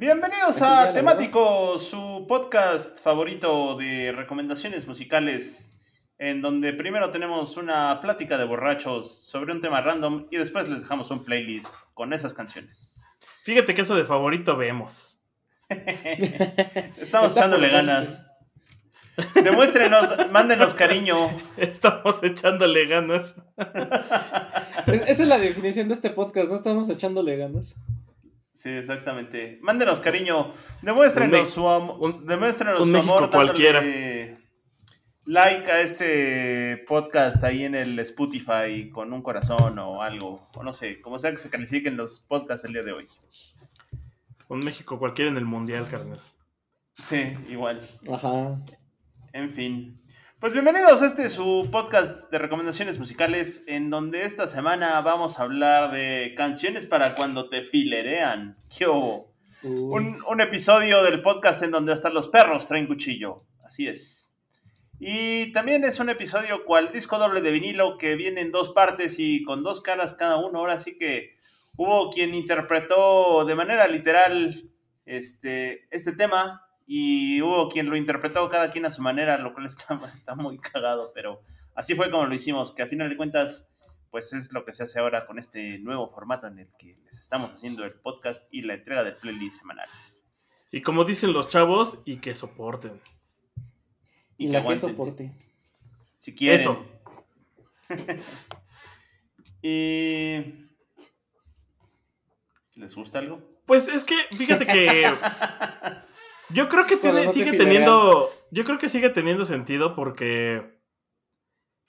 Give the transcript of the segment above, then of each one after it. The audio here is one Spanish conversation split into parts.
Bienvenidos a Temático, su podcast favorito de recomendaciones musicales, en donde primero tenemos una plática de borrachos sobre un tema random y después les dejamos un playlist con esas canciones. Fíjate que eso de favorito vemos. Estamos echándole ganas. Demuéstrenos, mándenos cariño. Estamos echándole ganas. Esa es la definición de este podcast, no estamos echándole ganas. Sí, exactamente. Mándenos cariño. Demuéstrenos su, un, demuéstrenos un su México amor. cualquiera. Like a este podcast ahí en el Spotify con un corazón o algo. O no sé, como sea que se califiquen los podcasts el día de hoy. Un México cualquiera en el mundial, carnal. Sí, igual. Ajá. En fin. Pues bienvenidos a este su podcast de recomendaciones musicales en donde esta semana vamos a hablar de canciones para cuando te filerean. ¿Qué hubo? Un, un episodio del podcast en donde hasta los perros traen cuchillo. Así es. Y también es un episodio cual disco doble de vinilo que viene en dos partes y con dos caras cada uno. Ahora sí que hubo quien interpretó de manera literal este, este tema y hubo quien lo interpretó cada quien a su manera, lo cual está, está muy cagado, pero así fue como lo hicimos, que a final de cuentas pues es lo que se hace ahora con este nuevo formato en el que les estamos haciendo el podcast y la entrega del playlist semanal. Y como dicen los chavos, y que soporten. Y que la que soporte. Si quieren. Eso. y... ¿Les gusta algo? Pues es que, fíjate que. Yo creo que tiene- no sigue teniendo. Yo creo que sigue teniendo sentido porque.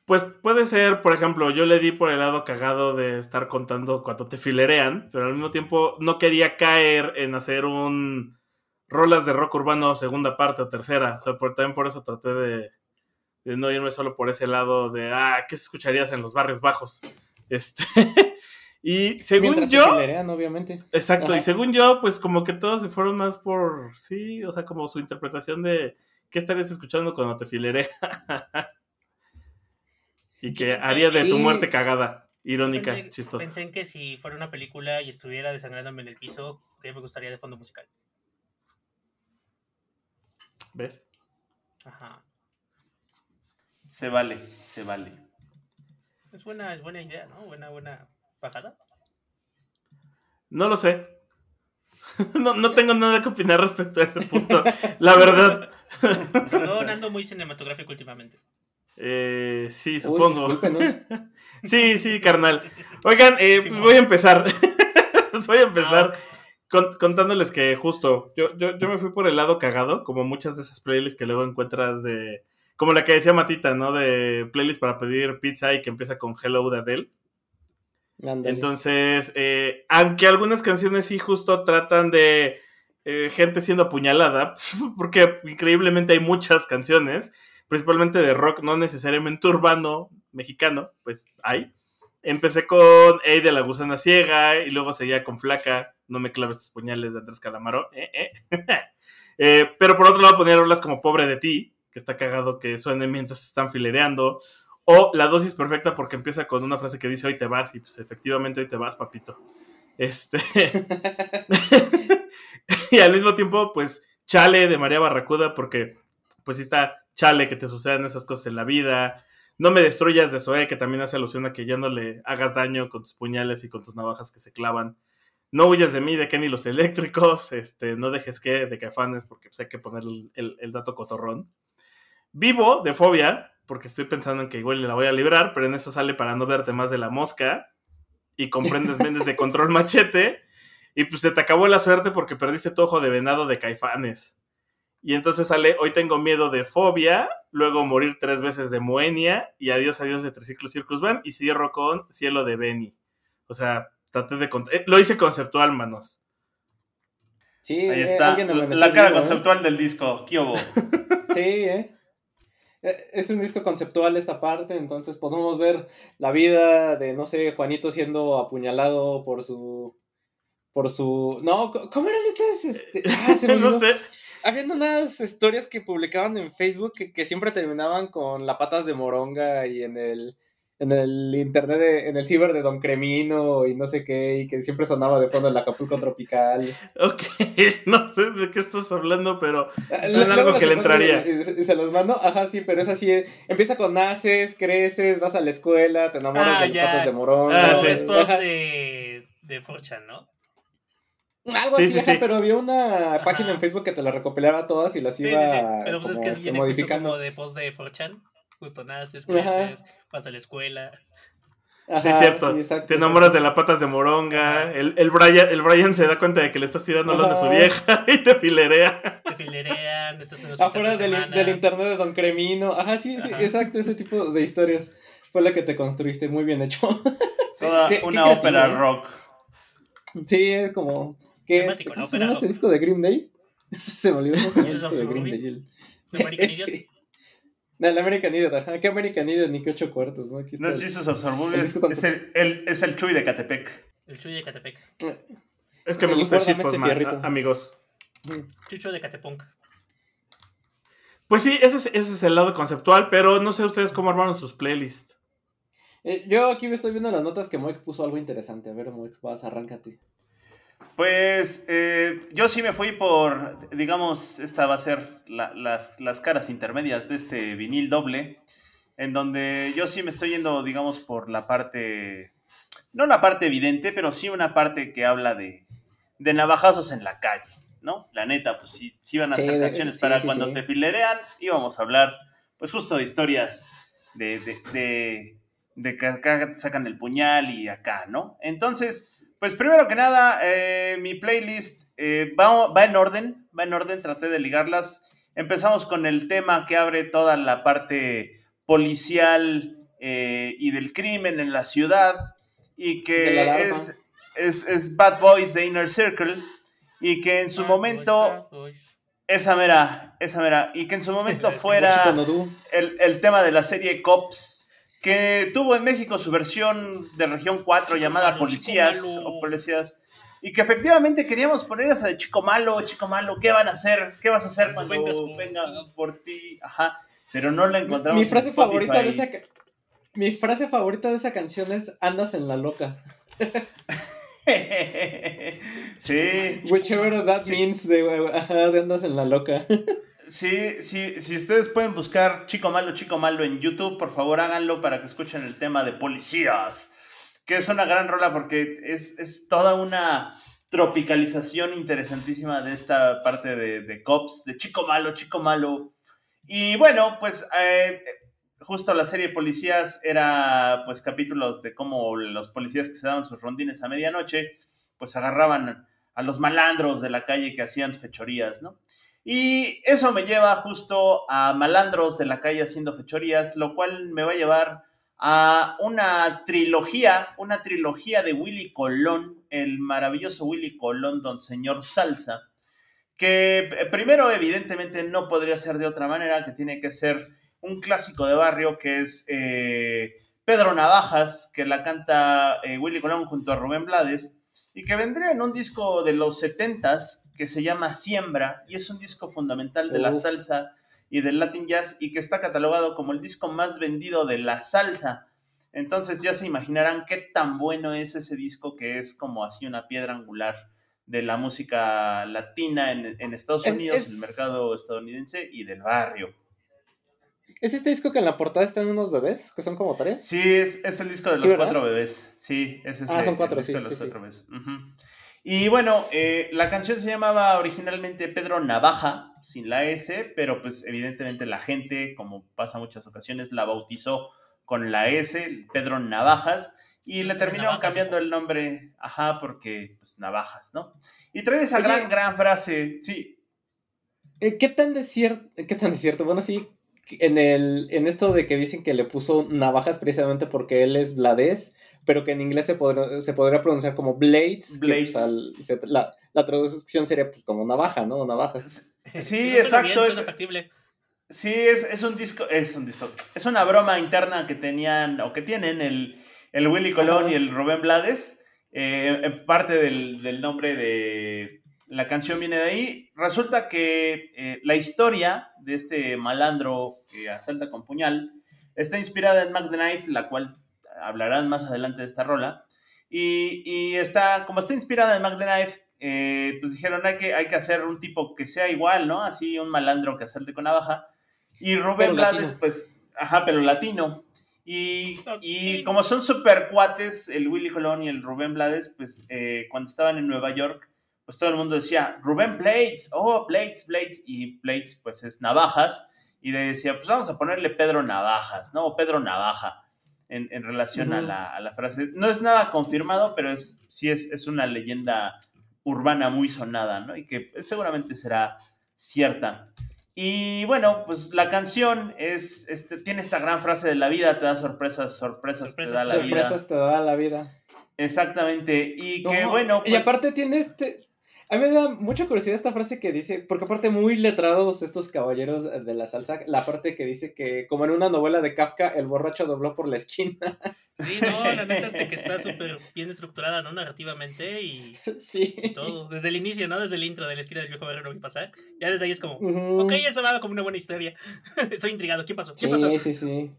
Pues puede ser, por ejemplo, yo le di por el lado cagado de estar contando cuando te filerean, pero al mismo tiempo no quería caer en hacer un rolas de rock urbano segunda parte o tercera. O sea, por- también por eso traté de, de no irme solo por ese lado de, ah, ¿qué escucharías en los barrios bajos? Este. y según Mientras yo. te filerean, obviamente. Exacto, Ajá. y según yo, pues como que todos se fueron más por, sí, o sea, como su interpretación de qué estarías escuchando cuando te fileré. y que haría de tu muerte cagada, irónica, Pensé, chistosa. pensé en que si fuera una película y estuviera desangrándome en el piso, que me gustaría de fondo musical. ¿Ves? Ajá. Se vale, se vale. Es buena, es buena idea, ¿no? Buena, buena bajada. No lo sé. no, no tengo nada que opinar respecto a ese punto, la verdad. Perdón, ando muy cinematográfico últimamente. Eh, sí, supongo. Sí, sí, carnal. Oigan, eh, Sí, pues voy a empezar. Pues voy a Ah, empezar con- contándoles que justo yo, yo, yo me fui por el lado cagado, como muchas de esas playlists que luego encuentras de... Como la que decía Matita, ¿no? De playlist para pedir pizza y que empieza con Hello de Adele. Entonces, eh, aunque algunas canciones sí justo tratan de eh, gente siendo apuñalada, porque increíblemente hay muchas canciones, principalmente de rock, no necesariamente urbano mexicano, pues hay. Empecé con Ey de la gusana ciega y luego seguía con Flaca, No me claves tus puñales de Andrés Calamaro. eh, pero por otro lado ponía rolas como Pobre de ti, que está cagado que suenen mientras están filereando. O La dosis perfecta porque empieza con una frase que dice hoy te vas y pues efectivamente hoy te vas, papito. Este. y al mismo tiempo, pues, Chale de María Barracuda porque pues sí está Chale que te sucedan esas cosas en la vida. No me destruyas de Zoe, que también hace alusión a que ya no le hagas daño con tus puñales y con tus navajas que se clavan. No huyas de mí, de Kenny los eléctricos. Este, no dejes que, de Caifanes, porque pues, hay que poner el- el dato cotorrón. Vivo, de Fobia, porque estoy pensando en que igual la voy a librar, pero en eso sale para no verte más de la mosca. Y comprendes vendes de control machete. Y pues se te acabó la suerte porque perdiste tu ojo de venado de Caifanes. Y entonces sale Hoy tengo miedo de fobia, luego morir tres veces de Moenia y adiós, adiós de Triciclo Circus Van y cierro con Cielo de Benny. O sea, traté de... eh, lo hice conceptual, manos. Sí, Ahí eh, está. La, cara ¿eh? conceptual del disco. ¿Qué hubo? Sí, ¿eh? Eh, Es un disco conceptual esta parte, entonces podemos ver la vida de, no sé, Juanito siendo apuñalado por su... Por su... No, ¿cómo eran estas? Este... Ah, se me no sé. Habían unas historias que publicaban en Facebook que, que siempre terminaban con la patas de moronga y en el en el internet, de- en el ciber de Don Cremino y no sé qué, y que siempre sonaba de fondo el Acapulco Tropical. Ok, no sé de qué estás hablando, pero Ah, Suena luego algo que le entraría. Y, y- y se los mando, ajá, sí, pero es así, eh, empieza con naces, creces, vas a la escuela, te enamoras Ah, de los de moronga. Ah, sí. después Ajá. de, de 4chan, ¿no? Algo Sí, así, sí, ajá, sí. pero había una Ajá. página en Facebook que te las recopilaba todas y las iba sí. Pero pues es como, que este, modificando. como de post de 4chan. Justo naces, creces, vas a la escuela. Ajá, sí es cierto. sí, exacto, te enamoras de las patas de moronga. El, el, Brian, el Brian se da cuenta de que le estás tirando lo de su vieja y te filerea. Te filerean, estás en hospital Afuera del, internet de Don Cremino. Ajá, sí, sí, Ajá. exacto, ese tipo de historias fue la que te construiste, muy bien hecho. Toda Qué- una ópera rock. sí, es como... ¿qué es? Temático, ¿Cómo se llama este disco de Green Day? se me olvidó cómo se llama el of disco de Green. Day. el-. Ese. No, el American Idiot, ajá. ¿Qué American Idiot? Ni que ocho cuartos, ¿no? Aquí está No el es, el, el- es el Chuy de Catepec. El Chuy de Catepec. Es que Sí, me gusta el este shitpost, fierrito. amigos. Chucho de Catepunk. Pues sí, ese es, ese es el lado conceptual, pero no sé ustedes cómo armaron sus playlists. Eh, yo aquí me estoy viendo las notas que Moik puso algo interesante. A ver, Moik, vas, arráncate. Pues eh, yo sí me fui por, digamos, esta va a ser la- las, las caras intermedias de este vinil doble, en donde yo sí me estoy yendo, digamos, por la parte, no la parte evidente, pero sí una parte que habla de, de navajazos en la calle, ¿no? La neta, pues sí, sí van a Sí, hacer canciones sí, para sí, cuando te filerean, íbamos a hablar, pues justo de historias de, de, de, de que acá sacan el puñal y acá, ¿no? Entonces... Pues primero que nada, eh, mi playlist eh, va, va en orden, va en orden, traté de ligarlas. Empezamos con el tema que abre toda la parte policial eh, y del crimen en la ciudad y que es, es, es Bad Boys de Inner Circle y que en su Bad momento, boys, bad boys. esa mera, esa mera, y que en su momento fuera el, el tema de la serie Cops, que tuvo en México su versión de región 4 llamada malo, Policías o Policías. Y que efectivamente queríamos poner esa de Chico Malo, Chico Malo, ¿qué van a hacer? ¿Qué vas a hacer cuando Vengas venga por ti? Ajá. Pero no la encontramos. Mi en frase Spotify. favorita de esa mi frase favorita de esa canción es andas en la loca. sí, Whichever that Sí. means de, ajá, de andas en la loca. sí, sí. Si ustedes pueden buscar Chico Malo, Chico Malo en YouTube, por favor háganlo para que escuchen el tema de Policías. Que es una gran rola porque es, es toda una tropicalización interesantísima de esta parte de, de Cops, de Chico Malo, Chico Malo. Y bueno, pues eh, justo la serie de Policías era pues capítulos de cómo los policías que se daban sus rondines a medianoche, pues agarraban a los malandros de la calle que hacían fechorías, ¿no? Y eso me lleva justo a malandros de la calle haciendo fechorías, lo cual me va a llevar a una trilogía, una trilogía de Willy Colón, el maravilloso Willy Colón, don señor Salsa, que eh, primero evidentemente no podría ser de otra manera, que tiene que ser un clásico de barrio que es eh, Pedro Navajas, que la canta eh, Willy Colón junto a Rubén Blades, y que vendría en un disco de los 70s que se llama Siembra, y es un disco fundamental de la salsa y del Latin Jazz, y que está catalogado como el disco más vendido de la salsa. Entonces ya se imaginarán qué tan bueno es ese disco que es como así una piedra angular de la música latina en, en Estados Es- Unidos, es- el mercado estadounidense y del barrio. ¿Es este disco que en la portada están unos bebés? Que son como tres. Sí, es, es el disco de los cuatro bebés. Sí, ese es Ah, el- son el cuatro, disco sí, de los sí, sí. cuatro bebés. Y bueno, eh, la canción se llamaba originalmente Pedro Navaja, sin la S, pero pues evidentemente la gente, como pasa muchas ocasiones, la bautizó con la S, Pedro Navajas, y le terminaron cambiando el nombre, ajá, porque pues Navajas, ¿no? Y trae esa Oye. gran, gran frase, sí, Eh, ¿Qué tan desierto? ¿Qué tan desierto? Bueno, sí. En el, en esto de que dicen que le puso navajas precisamente porque él es Blades, pero que en inglés se, podrá- se podría pronunciar como Blades. que, Blades. pues, al- se- la, la traducción sería pues, como navaja, ¿no? Navajas. Sí, exacto, bien, es- factible. Sí, es, es un disco, es un disco, es una broma interna que tenían o que tienen el, el Willy Colón Ajá. y el Rubén Blades. Eh, en parte del, del nombre de la canción viene de ahí. Resulta que eh, la historia de este malandro que asalta con puñal está inspirada en Mac the Knife, la cual hablarán más adelante de esta rola. Y, y está, como está inspirada en Mac the Knife, eh, pues dijeron hay que, hay que hacer un tipo que sea igual, ¿no? Así un malandro que asalte con navaja. Y Rubén Pero Blades, latino. pues, ajá, pero latino. Y, y como son super cuates, el Willy Colón y el Rubén Blades, pues eh, cuando estaban en Nueva York, pues todo el mundo decía, Rubén Blades, oh, Blades, Blades. Y Blades, pues es navajas. Y le decía, pues vamos a ponerle Pedro Navajas, ¿no? O Pedro Navaja, en, en relación a, la, a la frase. No es nada confirmado, pero es, sí es, es una leyenda urbana muy sonada, ¿no? Y que seguramente será cierta. Y bueno, pues la canción es, este, tiene esta gran frase de la vida te da sorpresas, sorpresas, Sorpresas, te da la vida. Sorpresas te da la vida. Exactamente. Y que No, bueno, Y pues, aparte tiene este. A mí me da mucha curiosidad esta frase que dice, porque aparte muy letrados estos caballeros de la salsa, la parte que dice que como en una novela de Kafka, el borracho dobló por la esquina. Sí, no, la neta es de que está súper bien estructurada, ¿no? Narrativamente y sí. todo. Desde el inicio, ¿no? Desde el intro de la esquina del viejo barrero que pasar. Ya desde ahí es como, Ujú. ok, eso va como una buena historia. Estoy intrigado. ¿Qué pasó? ¿Qué pasó? Sí, sí, sí.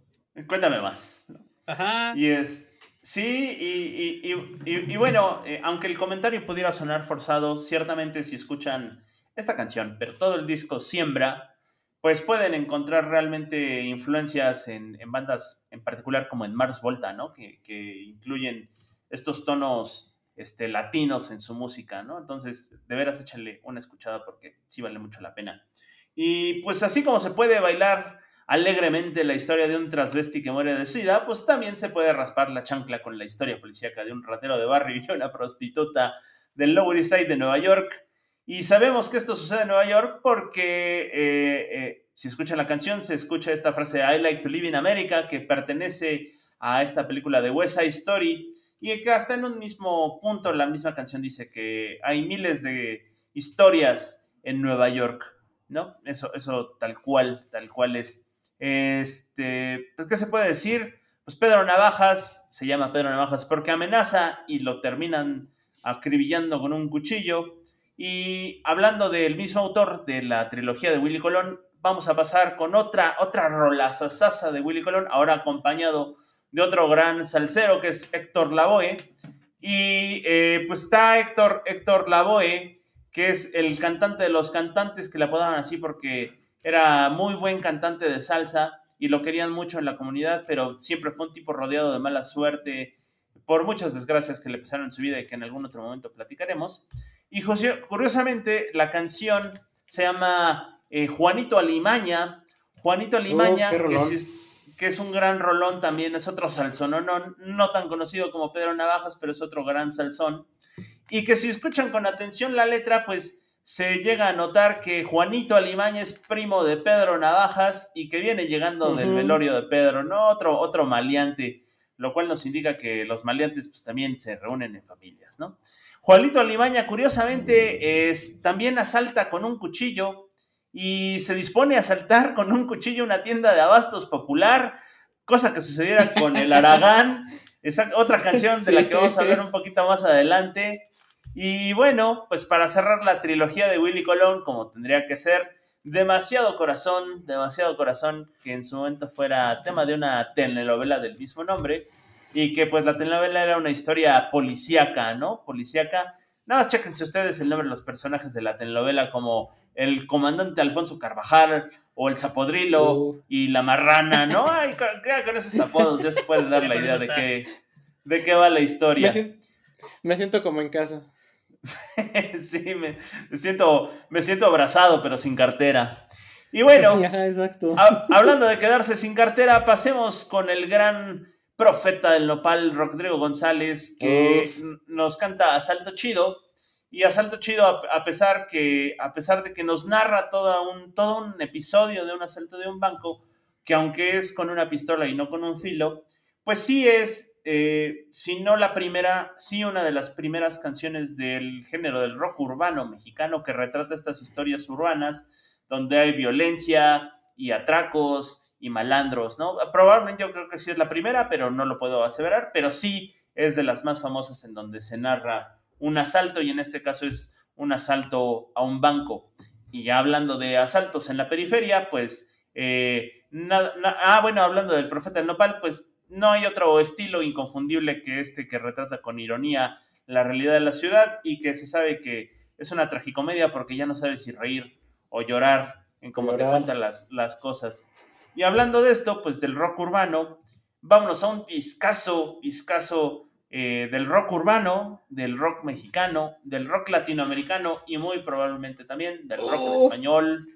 cuéntame más. Ajá. Y es. Sí, y, y- y- y- bueno, eh, aunque el comentario pudiera sonar forzado, ciertamente si escuchan esta canción, pero todo el disco siembra, pues pueden encontrar realmente influencias en, en bandas en particular como en Mars Volta, ¿no? Que, que incluyen estos tonos este, latinos en su música, ¿no? Entonces, de veras échale una escuchada porque sí vale mucho la pena. Y pues así como se puede bailar alegremente la historia de un transvesti que muere de sida, pues también se puede raspar la chancla con la historia policíaca de un ratero de barrio y una prostituta del Lower East Side de Nueva York. Y sabemos que esto sucede en Nueva York porque eh, eh, si escuchan la canción se escucha esta frase I like to live in America que pertenece a esta película de West Side Story y que hasta en un mismo punto la misma canción dice que hay miles de historias en Nueva York, ¿no? Eso, eso tal cual, tal cual es. Este, pues, ¿qué se puede decir? Pues Pedro Navajas, se llama Pedro Navajas porque amenaza y lo terminan acribillando con un cuchillo. Y hablando del mismo autor de la trilogía de Willy Colón, vamos a pasar con otra, otra rolazasasa de Willy Colón, ahora acompañado de otro gran salsero que es Héctor Lavoe. Y eh, pues está Héctor, Héctor Lavoe, que es el cantante de los cantantes que le apodaban así porque era muy buen cantante de salsa y lo querían mucho en la comunidad, pero siempre fue un tipo rodeado de mala suerte por muchas desgracias que le pasaron en su vida y que en algún otro momento platicaremos. Y curiosamente, la canción se llama eh, Juanito Alimaña. Juanito Alimaña, Oh, que, es, que es un gran rolón también, es otro salsón, no, no, no tan conocido como Pedro Navajas, pero es otro gran salsón. Y que si escuchan con atención la letra, pues se llega a notar que Juanito Alimaña es primo de Pedro Navajas y que viene llegando del velorio de Pedro, ¿no? Otro, otro maleante, lo cual nos indica que los maleantes pues también se reúnen en familias, ¿no? Juanito Alimaña, curiosamente, es, también asalta con un cuchillo y se dispone a asaltar con un cuchillo una tienda de abastos popular, cosa que sucediera con el Aragán, esa otra canción de la que vamos a hablar un poquito más adelante. Y bueno, pues para cerrar la trilogía de Willy Colón, como tendría que ser, demasiado corazón, demasiado corazón, que en su momento fuera tema de una telenovela del mismo nombre, y que pues la telenovela era una historia policíaca, ¿no? Policíaca. Nada más chéquense ustedes el nombre de los personajes de la telenovela como el comandante Alfonso Carvajal o el Zapodrilo Uh. y la marrana, ¿no? Ay, con, con esos apodos ya se puede dar la idea de qué, de qué va la Me historia. siento, me siento como en casa. sí, me, me siento, me siento abrazado, pero sin cartera. Y bueno, hablando de quedarse sin cartera, pasemos con el gran profeta del nopal, Rodrigo González, que nos canta Asalto Chido. Y Asalto Chido, a, a pesar que, a pesar de que nos narra todo un, todo un episodio de un asalto de un banco, que aunque es con una pistola y no con un filo, pues sí es, eh, si no la primera, sí una de las primeras canciones del género del rock urbano mexicano que retrata estas historias urbanas donde hay violencia, y atracos y malandros, ¿no? Probablemente yo creo que sí es la primera, pero no lo puedo aseverar, pero sí es de las más famosas en donde se narra un asalto y en este caso es un asalto a un banco. Y ya hablando de asaltos en la periferia, pues, eh, nada, ah, bueno, hablando del profeta del nopal, pues no hay otro estilo inconfundible que este que retrata con ironía la realidad de la ciudad y que se sabe que es una tragicomedia porque ya no sabes si reír o llorar en cómo te cuentan las, las cosas. Y hablando de esto, pues del rock urbano, vámonos a un pizcazo, pizcazo eh, del rock urbano, del rock mexicano, del rock latinoamericano y muy probablemente también del rock español.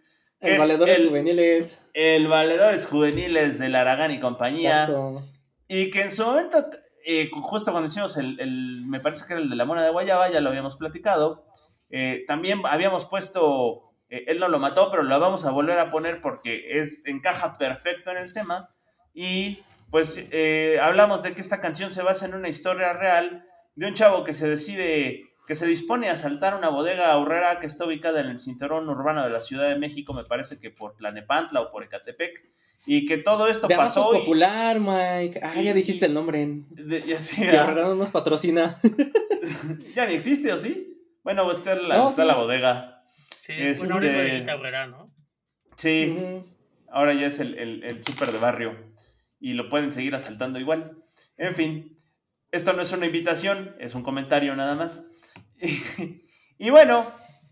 El Valedores Juveniles. El Valedores Juveniles del Aragán y compañía. Y que en su momento, eh, justo cuando hicimos el, me parece que era el de la mona de Guayaba, ya lo habíamos platicado. Eh, también habíamos puesto, él no lo mató, pero lo vamos a volver a poner porque es, encaja perfecto en el tema. Y pues eh, hablamos de que esta canción se basa en una historia real de un chavo que se decide, que se dispone a asaltar una bodega ahorrera que está ubicada en el cinturón urbano de la Ciudad de México, me parece que por Tlanepantla o por Ecatepec, y que todo esto de pasó. Es popular, Mike. Ah, ya dijiste el nombre. De, ya sí, nos patrocina. ya ni existe, ¿o sí? Pues está estar la, está la bodega. Sí, bueno, ahora es este, ¿no? Sí, ahora ya es el, el, el súper de barrio y lo pueden seguir asaltando igual. En fin, esto no es una invitación, es un comentario nada más. y bueno,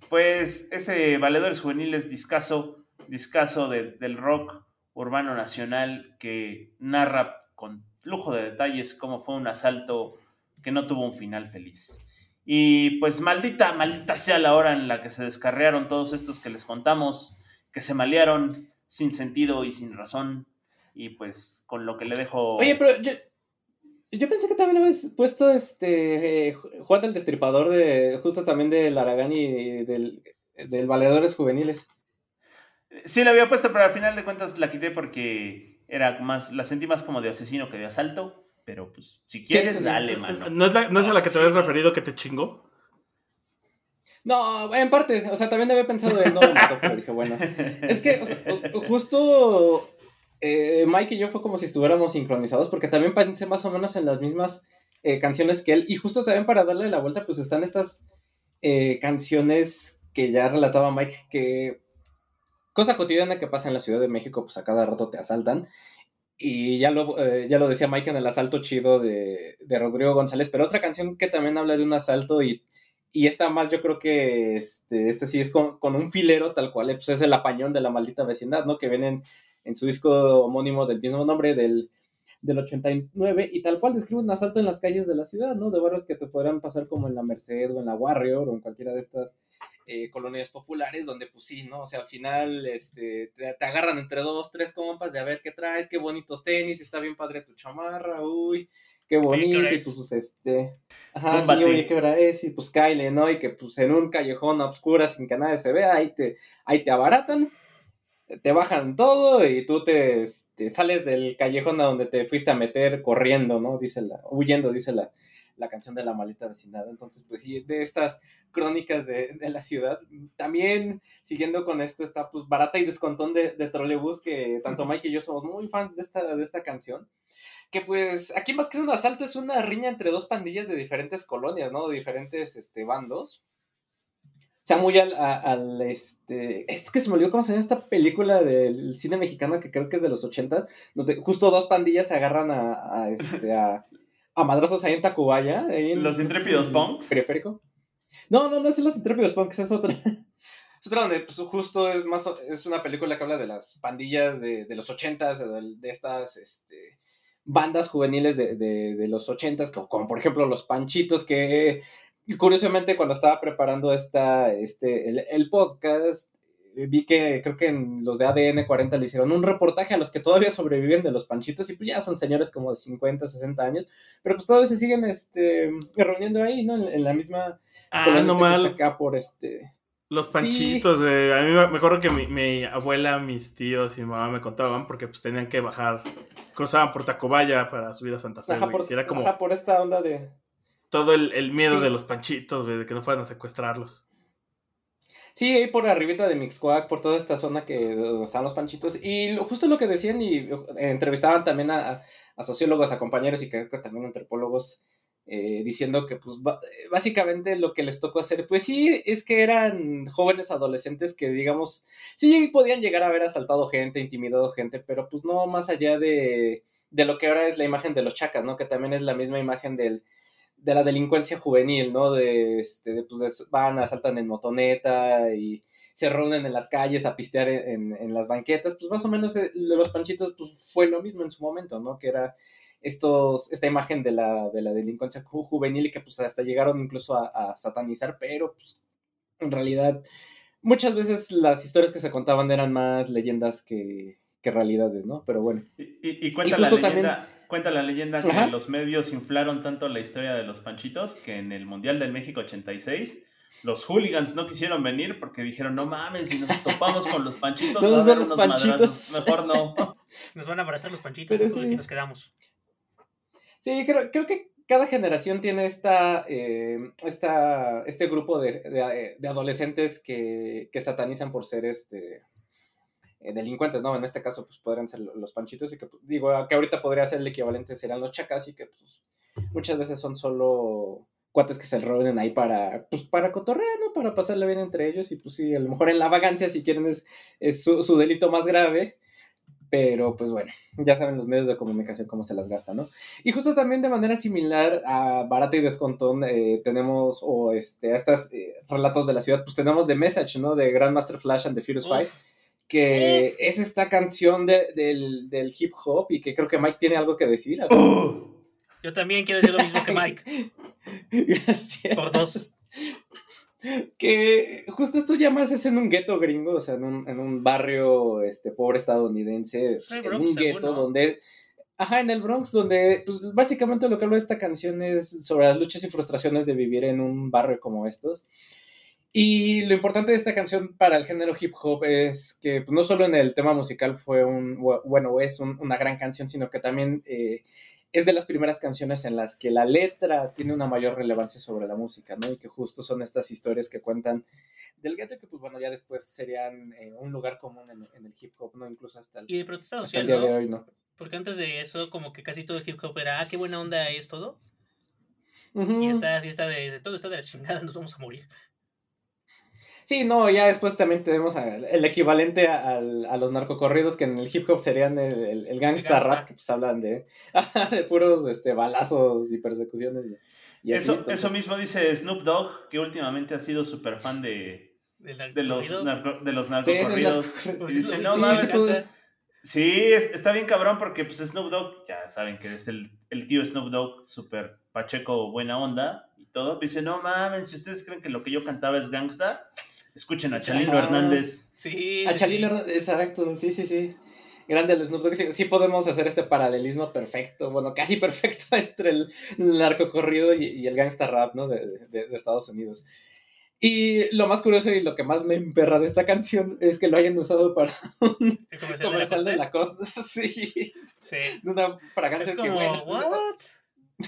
pues ese Valedores Juveniles discaso, discaso del rock urbano nacional que narra con lujo de detalles cómo fue un asalto que no tuvo un final feliz. Y pues maldita, maldita sea la hora en la que se descarrearon todos estos que les contamos, que se malearon sin sentido y sin razón, y pues con lo que le dejo... Oye, pero yo, yo pensé que también habías puesto este eh, Juan del Destripador de justo también del Aragán y del, del Valedores Juveniles. Sí, la había puesto, pero al final de cuentas la quité porque era más, la sentí más como de asesino que de asalto. Pero pues, si quieres, dale, mano. ¿No es, la, ¿No es a la que te habías referido que te chingó? No, en parte, o sea, también había pensado en no pero dije, bueno. Es que, o sea, justo eh, Mike y yo fue como si estuviéramos sincronizados, porque también pensé más o menos en las mismas eh, canciones que él. Y justo también para darle la vuelta, pues están estas eh, canciones que ya relataba Mike, que cosa cotidiana que pasa en la Ciudad de México, pues a cada rato te asaltan. Y ya lo, ya lo decía Mike en el asalto chido de, Rodrigo González, pero otra canción que también habla de un asalto y, y esta más yo creo que este, este sí es con, con, un filero tal cual, pues es el apañón de la maldita vecindad, ¿no? Que vienen en su disco homónimo del mismo nombre del, del 89 y tal cual describe un asalto en las calles de la ciudad, ¿no? De barrios que te podrán pasar como en la Merced o en la Warrior o en cualquiera de estas eh, colonias populares donde pues sí, ¿no? O sea, al final este, te, agarran entre dos, tres compas de a ver qué traes, qué bonitos tenis, está bien padre tu chamarra, uy, qué bonito, y pues este, ajá, sí, oye, qué hora es, y pues Kyle, ¿no? Y que pues en un callejón a sin que nadie se vea, ahí te, ahí te abaratan te bajan todo y tú te, sales del callejón a donde te fuiste a meter corriendo, ¿no? Dice la, huyendo, dice la, la canción de la maldita vecindad. Entonces, pues sí, de estas crónicas de, la ciudad. También, siguiendo con esto, está pues Barata y Descontón de, de Trolebús, que tanto Mike y yo somos muy fans de esta, de esta canción. Que pues, aquí más que es un asalto, es una riña entre dos pandillas de diferentes colonias, ¿no? De diferentes este, bandos sea, muy al, este. Es que se me olvidó cómo se llama esta película del cine mexicano que creo que es de los 80 donde justo dos pandillas se agarran a, este, a, a, madrazos ahí en Tacubaya. ¿Los intrépidos punks? Periférico. No, no, no es los intrépidos punks, es otra. Es otra donde pues, justo es más es una película que habla de las pandillas de, de los 80 de, de, estas este, bandas juveniles de, de, los 80 como, como por ejemplo los Panchitos, que curiosamente, cuando estaba preparando esta, este, el, podcast, eh, vi que creo que en los de ADN 40 le hicieron un reportaje a los que todavía sobreviven de los panchitos y pues ya son señores como de 50, 60 años, pero pues todavía se siguen este, reuniendo ahí, ¿no? En, la misma... Ah, no mal. Acá por este... Los panchitos, güey. A mí me acuerdo que mi, abuela, mis tíos y mi mamá me contaban porque pues tenían que bajar, cruzaban por Tacobaya para subir a Santa Fe. Ajá, por, era como... por esta onda de todo el, miedo de los panchitos, güey, de que no fueran a secuestrarlos. Sí, ahí por arribita de Mixcoac, por toda esta zona que donde están los panchitos. Y justo lo que decían, y eh, entrevistaban también a, sociólogos, a compañeros y creo que también antropólogos, eh, diciendo que pues eh, básicamente lo que les tocó hacer, pues sí, es que eran jóvenes adolescentes que digamos, sí podían llegar a haber asaltado gente, intimidado gente, pero pues no más allá de, de lo que ahora es la imagen de los chacas, ¿no? Que también es la misma imagen del, de la delincuencia juvenil, ¿no? De, este, de, pues, de- van, asaltan en motoneta y se reúnen en las calles a pistear en, en- en las banquetas, pues más o menos eh, los panchitos pues, fue lo mismo en su momento, ¿no? Que era estos, esta imagen de la, de la delincuencia ju- juvenil y que pues hasta llegaron incluso a, a satanizar, pero pues en realidad muchas veces las historias que se contaban eran más leyendas que, que realidades, ¿no? Pero bueno. Y, y- y cuenta Y la cuenta la leyenda que Ajá. los medios inflaron tanto la historia de los panchitos que en el Mundial del México 86 los hooligans no quisieron venir porque dijeron, no mames, si nos topamos con los panchitos, No, va a haber unos panchitos". madrazos. Mejor no. Nos van a abaratar los panchitos, Pero sí. nos quedamos. Sí, creo, creo que cada generación tiene esta, eh, esta, este grupo de, de- de adolescentes que, que satanizan por ser este eh, delincuentes, ¿no? En este caso, pues podrían ser los panchitos y que, pues, digo, que ahorita podría ser el equivalente, serían los chacas y que, pues, muchas veces son solo cuates que se reúnen ahí para, pues, para cotorrear, ¿no? Para pasarle bien entre ellos y, pues, sí, a lo mejor en la vagancia, si quieren, es, es su, su delito más grave, pero, pues, bueno, ya saben los medios de comunicación cómo se las gastan, ¿no? Y justo también de manera similar a Barata y Descontón eh, tenemos, o este, a estos relatos de la ciudad, pues tenemos The Message, ¿no? De Grandmaster Flash and the Furious. Five, que es esta canción de- del, del hip hop y que creo que Mike tiene algo que decir. Yo también quiero decir lo mismo que Mike. Gracias. Por dos. Que justo esto ya más es en un gueto gringo, o sea, en un, en un barrio este, pobre estadounidense, en Bronx, un gueto ¿no? donde... Ajá, en el Bronx, donde pues, básicamente lo que habla esta canción es sobre las luchas y frustraciones de vivir en un barrio como estos. Y lo importante de esta canción para el género hip hop es que pues, no solo en el tema musical fue un, bueno, es un- una gran canción, sino que también eh, es de las primeras canciones en las que la letra tiene una mayor relevancia sobre la música, ¿no? Y que justo son estas historias que cuentan del gueto que, pues bueno, ya después serían eh, un lugar común en, en el hip hop, ¿no? Incluso hasta el, Y de protesta hasta el social, día de hoy, ¿no? Porque antes de eso, como que casi todo el hip hop era, ah, qué buena onda es todo. Y está así, está de todo está de la chingada, nos vamos a morir. Sí, no, ya después también tenemos a- el equivalente a, al- a los narcocorridos que en el hip hop serían el, el, el gangsta rap, que pues hablan de, de puros este, balazos y persecuciones. Y, y así, Eso, entonces- eso mismo dice Snoop Dogg, que últimamente ha sido súper fan de, de los, narco- de los Sí, narcocorridos. narco- y dice, Sí, no sí, mames, eso- Sí, es- está bien cabrón porque pues Snoop Dogg, ya saben que es el, el tío Snoop Dogg, súper pacheco, buena onda y todo. Dice, no mames, si ustedes creen que lo que yo cantaba es gangsta, escuchen a Chalino Ah. Hernández. Sí, A sí, Chalino. Hernández, exacto, sí, sí, sí. Grande el Snoop Dogg. Sí, sí podemos hacer este paralelismo perfecto, bueno, casi perfecto entre el narcocorrido y, y el gangsta rap, ¿no? De, de- de Estados Unidos. Y lo más curioso y lo que más me emperra de esta canción es que lo hayan usado para un El comercial, comercial de de la la costa. Sí, Sí. de una fragancia Es que, como, bueno, esto es- ¿what?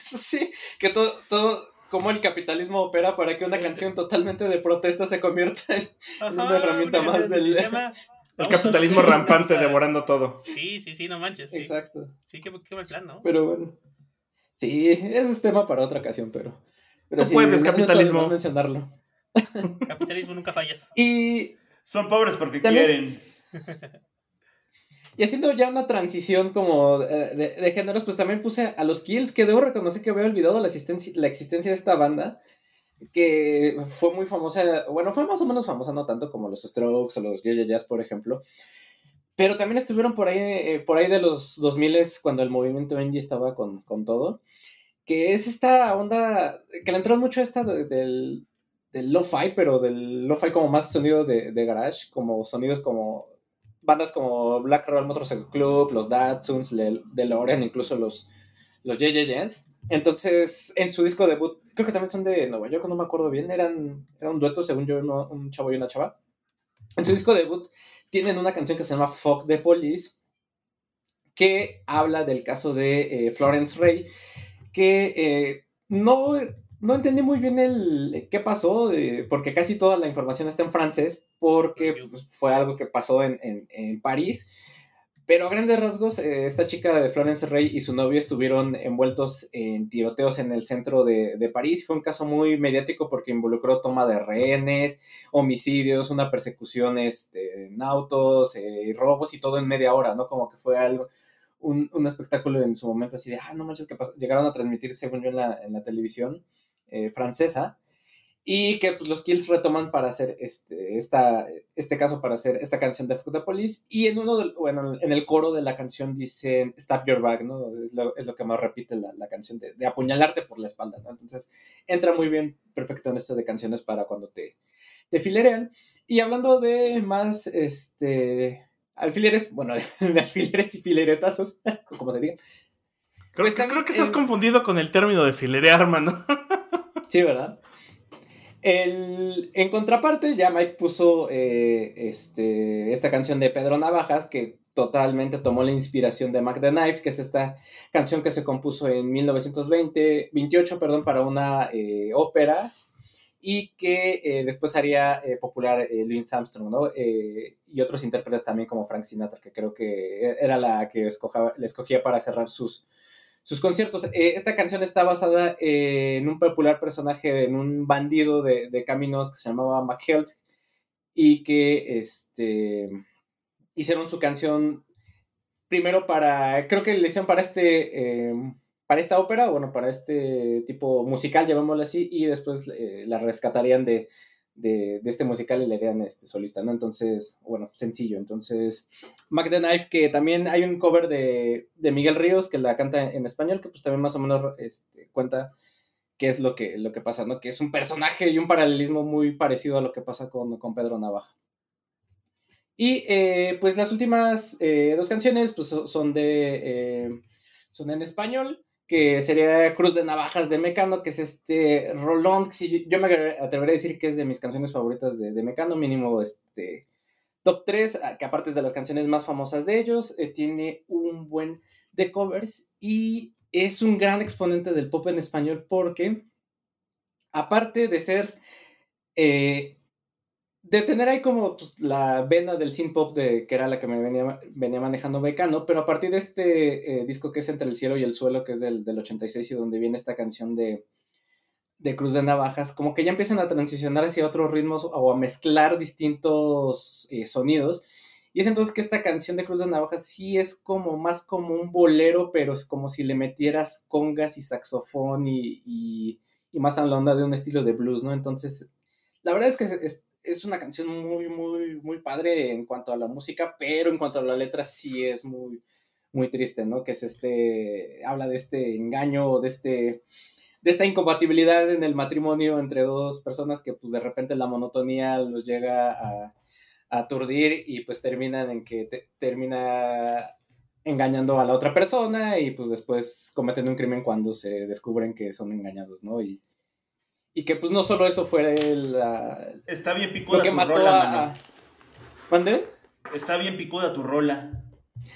Sí, que todo, todo, como el capitalismo opera para que una canción totalmente de protesta se convierta en una herramienta más del- sistema. El capitalismo sí, rampante devorando todo. Sí, sí, sí, no manches. Sí, Exacto. sí qué, qué mal plan, ¿no? Pero bueno. Sí, ese es tema para otra ocasión, pero. pero Tú puedes, no- no capitalismo. más mencionarlo. Capitalismo nunca fallas. Y, Son pobres porque También- quieren. y haciendo ya una transición como eh, de, de géneros, pues también puse a los Kills, que debo reconocer que había olvidado la existencia, la existencia de esta banda, que fue muy famosa, bueno, fue más o menos famosa, no tanto como los Strokes o los Yeah Jazz, por ejemplo. Pero también estuvieron por ahí, eh, por ahí de los 2000 cuando el movimiento indie estaba con, con todo. Que es esta onda, que le entró mucho esta de- del, del lo-fi, pero del lo-fi como más sonido de, de garage, como sonidos como bandas como Black Roll Motorcycle Club, los Datsuns, DeLorean, incluso los, los JJJs. Entonces, en su disco debut, creo que también son de Nueva York, no me acuerdo bien, eran, era un dueto, según yo, un chavo y una chava. En su disco debut tienen una canción que se llama Fuck the Police, que habla del caso de eh, Florence Ray, que eh, no, no entendí muy bien el qué pasó, eh, porque casi toda la información está en francés, porque pues, fue algo que pasó en, en, en París. Pero a grandes rasgos, eh, esta chica de Florence Rey y su novio estuvieron envueltos en tiroteos en el centro de, de, París. Fue un caso muy mediático porque involucró toma de rehenes, homicidios, una persecución este, en autos, eh, robos y todo en media hora, ¿no? Como que fue algo, un, un espectáculo en su momento así de, ah, no manches, que llegaron a transmitir, según yo, en la, en la televisión eh, francesa y que pues, los Kills retoman para hacer este, esta, este caso, para hacer esta canción de Fuck Police. Y en uno bueno, en el coro de la canción dicen Stab Your Back, ¿no? Es lo, es lo que más repite la, la canción de, de, apuñalarte por la espalda, ¿no? Entonces entra muy bien, perfecto en esto de canciones para cuando te, te filerean. Y hablando de más, este, alfileres, bueno, de alfileres y fileretazos, como se diga. Creo, pues creo que estás confundido con el término de filerear, mano. sí, ¿verdad? El, en contraparte, ya Mike puso eh, este, esta canción de Pedro Navajas, que totalmente tomó la inspiración de Mac the Knife, que es esta canción que se compuso en 1920, 28, perdón, para una eh, ópera y que eh, después haría eh, popular Louis Armstrong, ¿no? Y otros intérpretes también como Frank Sinatra, que creo que era la que le escogía para cerrar sus, sus conciertos. Eh, esta canción está basada en un popular personaje, en un bandido de, de caminos que se llamaba McHeld y que este, hicieron su canción primero para, creo que le hicieron para este, eh, para esta ópera, bueno, para este tipo musical, llamémoslo así, y después eh, la rescatarían de, de, este musical y le harían este solista, ¿no? Entonces, bueno, sencillo. Entonces, Mac the Knife, que también hay un cover de, de Miguel Ríos que la canta en, en, español, que pues también más o menos este, cuenta qué es lo que, lo que pasa, ¿no? Que es un personaje y un paralelismo muy parecido a lo que pasa con, con Pedro Navaja. Y eh, pues las últimas eh, dos canciones pues, son de... Eh, son en español que sería Cruz de Navajas de Mecano, que es este rolón, que yo me atrevería a decir que es de mis canciones favoritas de, Mecano, mínimo este top 3, que aparte es de las canciones más famosas de ellos, eh, tiene un buen de covers y es un gran exponente del pop en español porque, aparte de ser eh, de tener ahí como pues, la vena del synth pop de, que era la que me venía, venía manejando Mecano, pero a partir de este eh, disco que es Entre el cielo y el suelo, que es del, del 86 y donde viene esta canción de, de Cruz de Navajas, como que ya empiezan a transicionar hacia otros ritmos o a mezclar distintos eh, sonidos. Y es entonces que esta canción de Cruz de Navajas sí es como más como un bolero, pero es como si le metieras congas y saxofón y, y, más a la onda de un estilo de blues, ¿no? Entonces, la verdad es que es una canción muy, muy, muy padre en cuanto a la música, pero en cuanto a la letra sí es muy, muy triste, ¿no? Que es este, habla de este engaño, de este, de esta incompatibilidad en el matrimonio entre dos personas que pues de repente la monotonía los llega a, a aturdir y pues terminan en que te, termina engañando a la otra persona y pues después cometen un crimen cuando se descubren que son engañados, ¿no? Y, y que pues no solo eso fue la... Está bien picuda lo que tu mató rola, a... ¿Mande? Está bien picuda tu rola.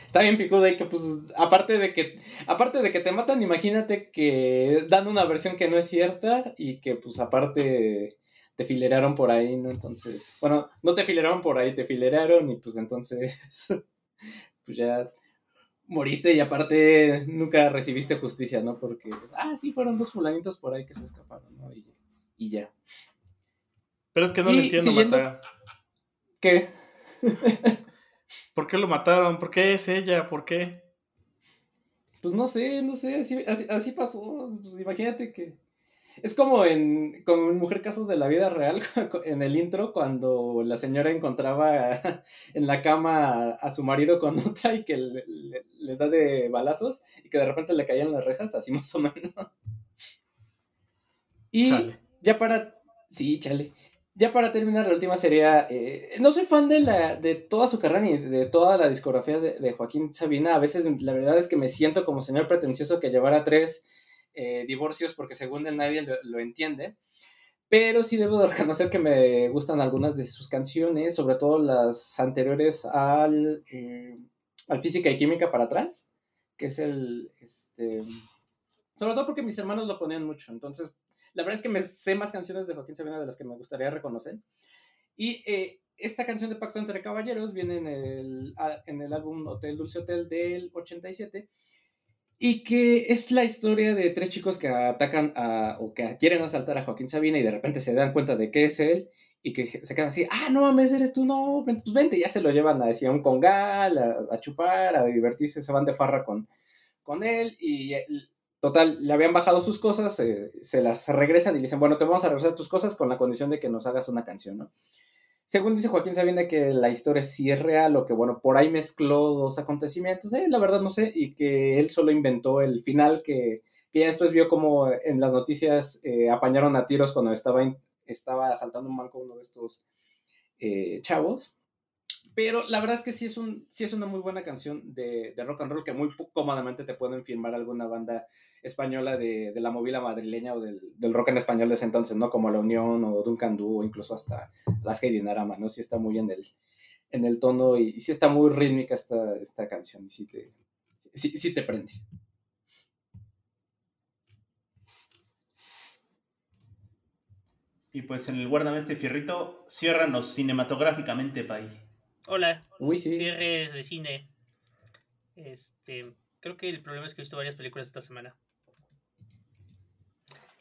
Está bien picuda y que pues aparte de que aparte de que te matan, imagínate que dan una versión que no es cierta y que pues aparte te fileraron por ahí, ¿no? Entonces, bueno, no te fileraron por ahí, te fileraron y pues entonces pues ya moriste y aparte nunca recibiste justicia, ¿no? Porque, ah, sí, fueron dos fulanitos por ahí que se escaparon, ¿no? Y, y ya. Pero es que no Y le entiendo siguiendo- matar. ¿Qué? ¿Por qué lo mataron? ¿Por qué es ella? ¿Por qué? Pues no sé, no sé, así, así, así pasó. Pues imagínate que. Es como en con Mujer Casos de la Vida Real, en el intro, cuando la señora encontraba en la cama a, a su marido con otra y que le- le- les da de balazos y que de repente le caían las rejas, así más o menos. Y Chale. Ya para. Sí, chale. Ya para terminar, la última sería. eh, no soy fan de, la, de toda su carrera ni de toda la discografía de, de Joaquín Sabina. A veces la verdad es que me siento como señor pretencioso que llevara tres eh, divorcios porque según él nadie lo, lo entiende. Pero sí debo de reconocer que me gustan algunas de sus canciones, sobre todo las anteriores al, eh, al Física y Química para atrás, que es el. Este, sobre todo porque mis hermanos lo ponían mucho. Entonces, la verdad es que me sé más canciones de Joaquín Sabina de las que me gustaría reconocer. Y eh, esta canción de Pacto entre Caballeros viene en el, en el álbum Hotel Dulce Hotel del 87 y que es la historia de tres chicos que atacan a, o que quieren asaltar a Joaquín Sabina y de repente se dan cuenta de que es él y que se quedan así, ah, no mames, eres tú, no, pues vente, ya se lo llevan a, decir, a un congal, a, chupar, a divertirse, se van de farra con, con él y total, le habían bajado sus cosas, se las regresan y le dicen, bueno, te vamos a regresar tus cosas con la condición de que nos hagas una canción, ¿no? Según dice Joaquín Sabina que la historia sí es real o que, bueno, por ahí mezcló dos acontecimientos, eh, la verdad no sé, y que él solo inventó el final que, ya después vio como en las noticias eh, apañaron a tiros cuando estaba, estaba asaltando un banco uno de estos eh, chavos. Pero la verdad es que sí es, un, sí es una muy buena canción de, de rock and roll que muy cómodamente te pueden firmar alguna banda española de, de la movida madrileña o del, del, rock en español de ese entonces, ¿no? Como La Unión o Duncan Du o incluso hasta Las Dinarama, ¿no? Sí está muy en el, en el tono y, sí está muy rítmica esta, esta canción y sí te, sí, sí te prende. Y pues en el Guárdame este fierrito, ciérranos cinematográficamente, Pai. Hola. Uy, sí. Cierres de cine. Este, creo que el problema es que he visto varias películas esta semana.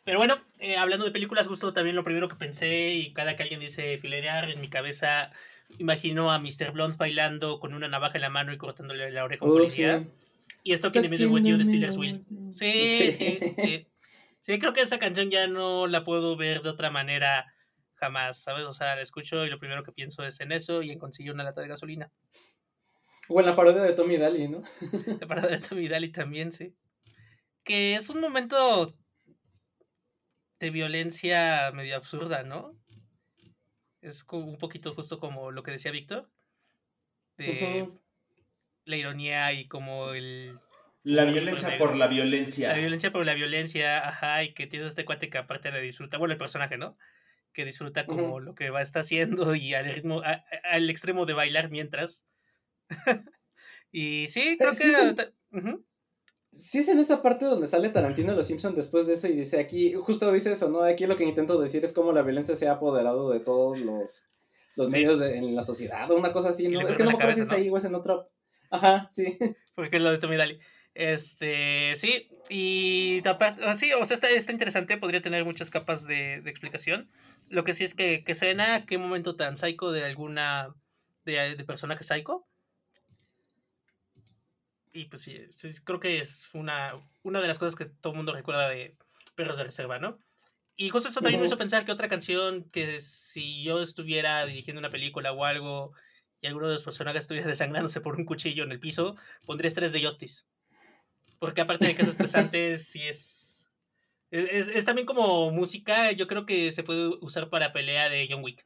Pero bueno, eh, hablando de películas, justo también lo primero que pensé, y cada que alguien dice filerear, en mi cabeza imagino a Mr. Blonde bailando con una navaja en la mano y cortándole la oreja a un oh, policía. Y esto que le mide el de Steelers Wheel. Sí, sí, sí, sí. creo que esa canción ya no la puedo ver de otra manera jamás, ¿sabes? O sea, la escucho y lo primero que pienso es en eso y en conseguir una lata de gasolina. O en la parodia de Tommy Daly, ¿no? la parodia de Tommy Daly también, sí. Que es un momento de violencia medio absurda, ¿no? Es un poquito justo como lo que decía Víctor. De la ironía y como el. La violencia por la violencia. La violencia por la violencia, ajá, y que tienes este cuate que aparte le disfruta, bueno, el personaje, ¿no? Que disfruta como lo que va a estar haciendo y al ritmo, al extremo de bailar mientras. y sí, creo que. Sí es en esa parte donde sale Tarantino de Los Simpsons después de eso y dice aquí, justo dice eso, ¿no? Aquí lo que intento decir es cómo la violencia se ha apoderado de todos los, los medios en la sociedad o una cosa así, ¿no? Es que no me acuerdo si es ahí o es en otro... Ajá, sí. Porque es lo de Tommy Daly. Este, sí, y sí, o sea, está, está interesante, podría tener muchas capas de, de, explicación. Lo que sí es que, que cena, qué momento tan psycho de alguna, de, de personaje psycho, y pues sí, creo que es una, una de las cosas que todo el mundo recuerda de Perros de Reserva, ¿no? Y justo eso también me hizo pensar que otra canción que si yo estuviera dirigiendo una película o algo y alguno de los personajes estuviera desangrándose por un cuchillo en el piso, pondría estrés de Justice. Porque aparte de que es estresante, sí es, es, es... también como música, yo creo que se puede usar para pelea de John Wick.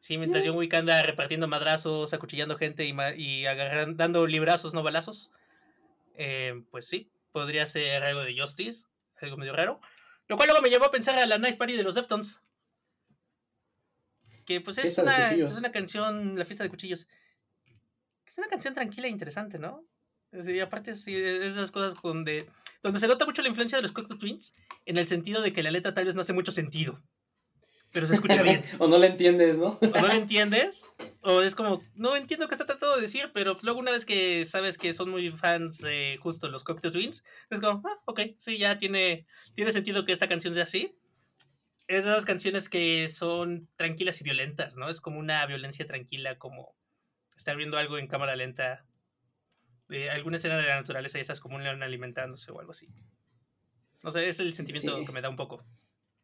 Sí, mientras John Wick anda repartiendo madrazos, acuchillando gente y, y agarrando, dando librazos, no balazos. Eh, pues sí, podría ser algo de Justice, algo medio raro. Lo cual luego me llevó a pensar a la Knife Party de los Deftones. Que pues es una, es una, canción, la fiesta de cuchillos. Es una canción tranquila e interesante, ¿no? Y aparte, sí, esas cosas donde, donde se nota mucho la influencia de los Cocteau Twins, en el sentido de que la letra tal vez no hace mucho sentido pero se escucha bien. o no la entiendes, ¿no? o no la entiendes, o es como, no entiendo qué está tratando de decir, pero luego una vez que sabes que son muy fans de justo los Cocteau Twins, es como, ah, ok, sí, ya tiene, tiene sentido que esta canción sea así. Es de esas canciones que son tranquilas y violentas, ¿no? Es como una violencia tranquila, como estar viendo algo en cámara lenta, de alguna escena de la naturaleza y esas como un león alimentándose o algo así. No sé, es el sentimiento que me da un poco.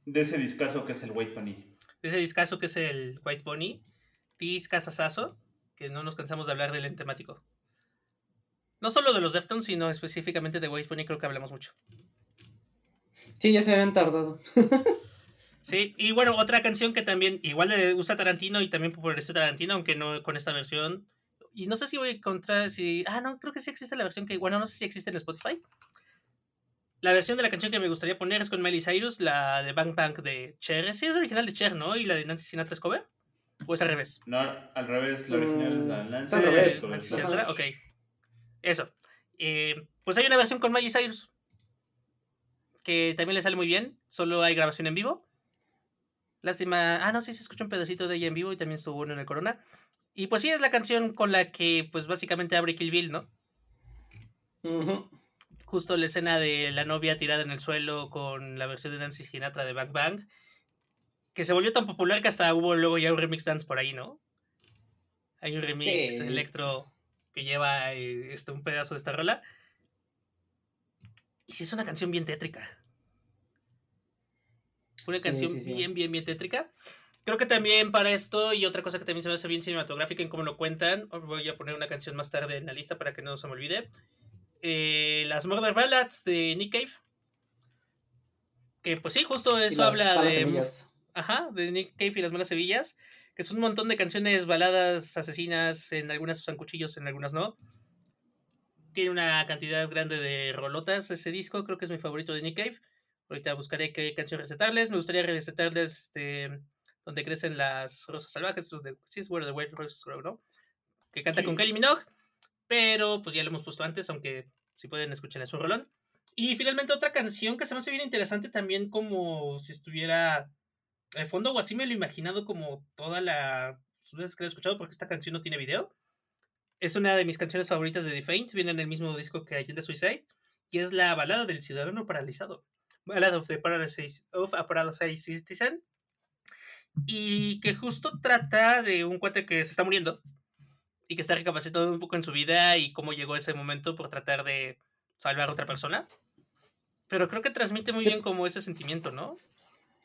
De ese discazo que es el White Pony. De ese discazo que es el White Pony. Discazazazo, que no nos cansamos de hablar del en temático. No solo de los Deftones, sino específicamente de White Pony, creo que hablamos mucho. Sí, ya se habían tardado. sí, y bueno, otra canción que también igual le gusta a Tarantino y también por este Tarantino, aunque no con esta versión. Y no sé si voy a encontrar si. Ah, no, creo que sí existe la versión que. Bueno, no sé si existe en Spotify. La versión de la canción que me gustaría poner es con Miley Cyrus, la de Bang Bang de Cher. Sí, es original de Cher, ¿no? ¿Y la de Nancy Sinatra es cover? ¿O es al revés? No, al revés, la original es la mm, Nancy. al revés. Nancy Sinatra, ok. Eso. Eh, pues hay una versión con Miley Cyrus. que también le sale muy bien, solo hay grabación en vivo. Lástima, ah, no, sí se escucha un pedacito de ella en vivo y también estuvo bueno en el Corona. Y pues sí, es la canción con la que, pues básicamente abre Kill Bill, ¿no? Justo la escena de la novia tirada en el suelo con la versión de Nancy Sinatra de Bang Bang, que se volvió tan popular que hasta hubo luego ya un remix dance por ahí, ¿no? Hay un remix Sí. electro que lleva eh, este, un pedazo de esta rola. Y sí es una canción bien tétrica. Una canción sí, sí. bien, bien, bien tétrica. Creo que también para esto, y otra cosa que también se me hace bien cinematográfica en cómo lo cuentan, os voy a poner una canción más tarde en la lista para que no se me olvide. Eh, las Murder Ballads de Nick Cave. Que pues sí, justo eso habla de... semillas. Ajá, de Nick Cave y las Malas Sevillas. Que es un montón de canciones baladas asesinas. En algunas usan cuchillos, en algunas no. Tiene una cantidad grande de rolotas ese disco. Creo que es mi favorito de Nick Cave. Ahorita buscaré qué canción recetarles. Me gustaría recetarles este, donde crecen las rosas salvajes. Donde, sí, es Where the White Roses Grow, ¿no? Que canta con. Kylie Minogue. Pero pues ya lo hemos puesto antes, aunque si pueden escuchar es un rolón. Y finalmente otra canción que se me hace bien interesante también como si estuviera de fondo o así me lo he imaginado como toda la las veces que lo he escuchado porque esta canción no tiene video. Es una de mis canciones favoritas de The Faint, viene en el mismo disco que Agenda Suicide y es la balada del ciudadano paralizado. Ballad of the Paralysis of a Paralyzed Citizen. Y que justo trata de un cuate que se está muriendo y que está recapacitando un poco en su vida y cómo llegó ese momento por tratar de salvar a otra persona. Pero creo que transmite muy bien como ese sentimiento, ¿no?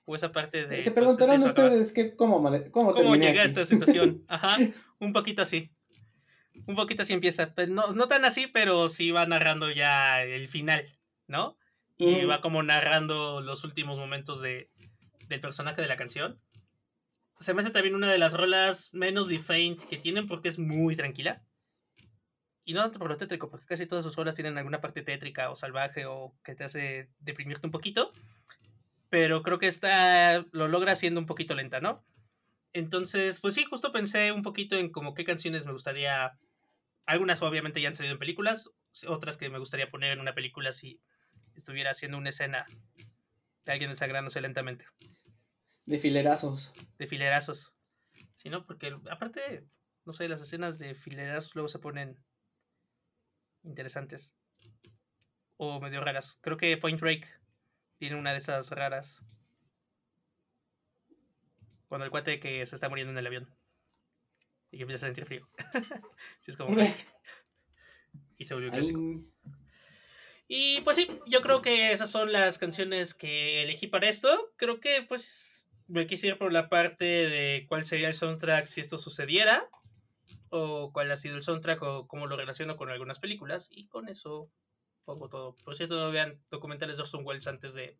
O esa parte de... Se pues, preguntarán acaba. ustedes que cómo, cómo, ¿Cómo llegué a aquí? esta situación? Ajá, un poquito así. Un poquito así empieza. Pero no, no tan así, pero sí va narrando ya el final, ¿no? Y Mm. va como narrando los últimos momentos de, del personaje de la canción. Se me hace también una de las rolas menos defaint que tienen porque es muy tranquila. Y no tanto por lo tétrico, porque casi todas sus rolas tienen alguna parte tétrica o salvaje o que te hace deprimirte un poquito. Pero creo que esta lo logra siendo un poquito lenta, ¿no? Entonces, pues sí, justo pensé un poquito en como qué canciones me gustaría. Algunas obviamente ya han salido en películas, otras que me gustaría poner en una película si estuviera haciendo una escena de alguien desangrándose lentamente, De filerazos. de filerazos. Si no, porque aparte, no sé, las escenas de filerazos luego se ponen interesantes o medio raras. Creo que Point Break tiene una de esas raras. Cuando el cuate que se está muriendo en el avión y que empieza a sentir frío. Sí, es como. y se volvió clásico. Y pues sí, yo creo que esas son las canciones que elegí para esto. Creo que pues me quise ir por la parte de cuál sería el soundtrack si esto sucediera. O cuál ha sido el soundtrack o cómo lo relaciono con algunas películas. Y con eso pongo todo. Por cierto, no vean documentales de Orson Welles antes de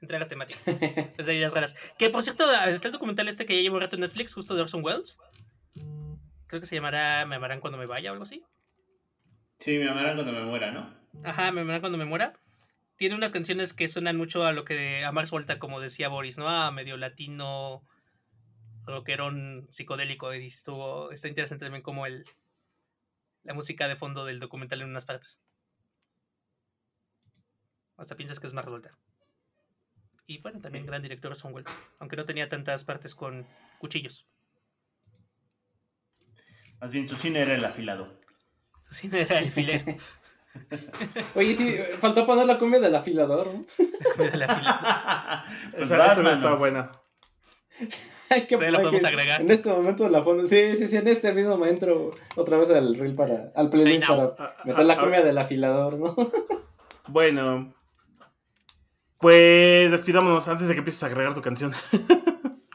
entrega temática. Es de ahí las ganas. Que por cierto, está el documental este que ya llevo un rato en Netflix, justo de Orson Welles. Creo que se llamará Me amarán cuando me vaya o algo así. Sí, me amarán cuando me muera, ¿no? Ajá, me amarán cuando me muera. Tiene unas canciones que suenan mucho a lo que a Max Volta, como decía Boris, ¿no? A medio latino, rockerón psicodélico. Y estuvo, está interesante también como el la música de fondo del documental en unas partes. Hasta piensas que es Max Volta. Y bueno, también gran director Orson Welles, aunque no tenía tantas partes con cuchillos. Más bien su cine era el afilado. Su cine era el filero. Oye, sí, faltó poner la cumbia del afilador, ¿no? la pues esa, vas, esa no mano. está buena. Hay que, Todavía la podemos que- agregar. En este momento la pongo. Sí, sí, sí, en este mismo me entro otra vez al reel para. al playlist para meter la cumbia del afilador, ¿no? Bueno. Pues despidámonos antes de que empieces a agregar tu canción.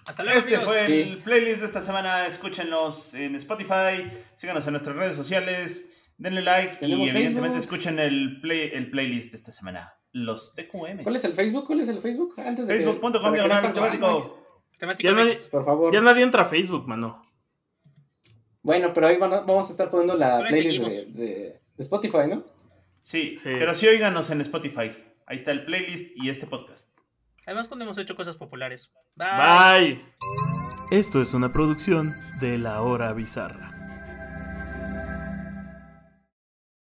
Hasta luego. Este amigos. fue Sí. el playlist de esta semana. Escúchenos en Spotify, síganos en nuestras redes sociales, denle like y evidentemente Facebook. escuchen el, play, el playlist de esta semana. Los TQM. ¿Cuál es el Facebook? ¿Cuál es el Facebook? Antes de que- Facebook.com diagonal temático. Temático Ya X. Por favor. Ya nadie entra a Facebook, mano. Bueno, pero ahí van a- vamos a estar poniendo la Pero playlist de, seguimos. de- de Spotify, ¿no? Sí, Sí. pero sí oíganos en Spotify. Ahí está el playlist y este podcast. Además, cuando hemos hecho cosas populares. Bye. Bye. Esto es una producción de La Hora Bizarra.